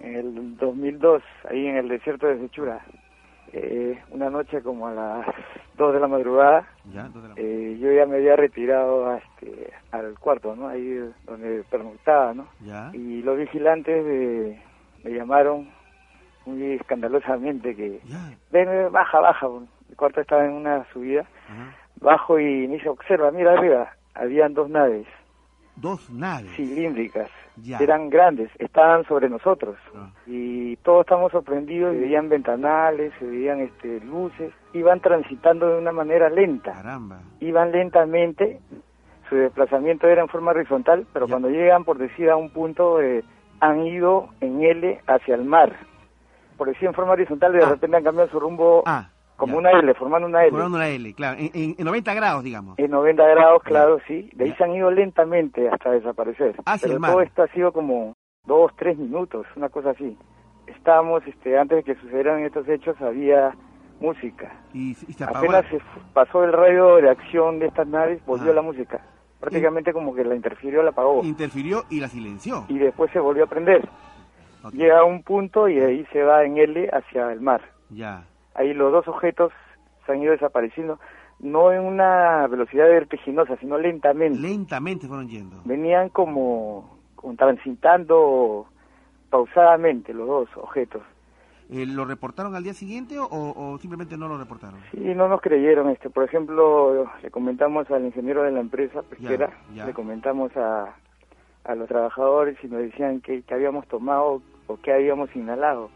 En el 2002, ahí en el desierto de Sechura, eh, una noche como a las 2 de la madrugada, Ya, dos de la- eh, yo ya me había retirado a este, al cuarto, ¿no? Ahí donde pernoctaba, ¿no? Ya. Y los vigilantes eh, me llamaron muy escandalosamente que, Ya. ven, ven, baja, baja. El cuarto estaba en una subida, Ajá. bajo y me dice, observa, mira arriba, habían dos naves Dos naves. cilíndricas, Ya. eran grandes, estaban sobre nosotros. Ah. Y todos estamos sorprendidos, y veían ventanales, se veían este, luces, iban transitando de una manera lenta, Caramba. iban lentamente, su desplazamiento era en forma horizontal, pero Ya. cuando llegan, por decir, a un punto, eh, han ido en L hacia el mar. Por decir, en forma horizontal, de Ah. repente han cambiado su rumbo Ah. Como ya. una L, formando una L. Formando una L, claro. En, en- en 90 grados, digamos. En 90 grados, claro, sí. De ahí Ya. se han ido lentamente hasta desaparecer. Hacia Pero el mar. todo esto ha sido como dos, tres minutos, una cosa así. Estábamos, este, antes de que sucedieran estos hechos, había música. Y, y se apagó. Apenas la- se pasó el radio de acción de estas naves, volvió Ah. la música. Prácticamente como que la interfirió, la apagó. Interfirió y la silenció. Y después se volvió a prender. Ok. Llega a un punto y de ahí se va en L hacia el mar. Ya. Ahí los dos objetos se han ido desapareciendo, no en una velocidad vertiginosa, sino lentamente. Lentamente fueron yendo. Venían como, como transitando pausadamente los dos objetos. Eh, ¿Lo reportaron al día siguiente o, o simplemente no lo reportaron? Sí, no nos creyeron. Este, por ejemplo, le comentamos al ingeniero de la empresa pesquera, ya. le comentamos a, a los trabajadores y nos decían que, que habíamos tomado o que habíamos inhalado.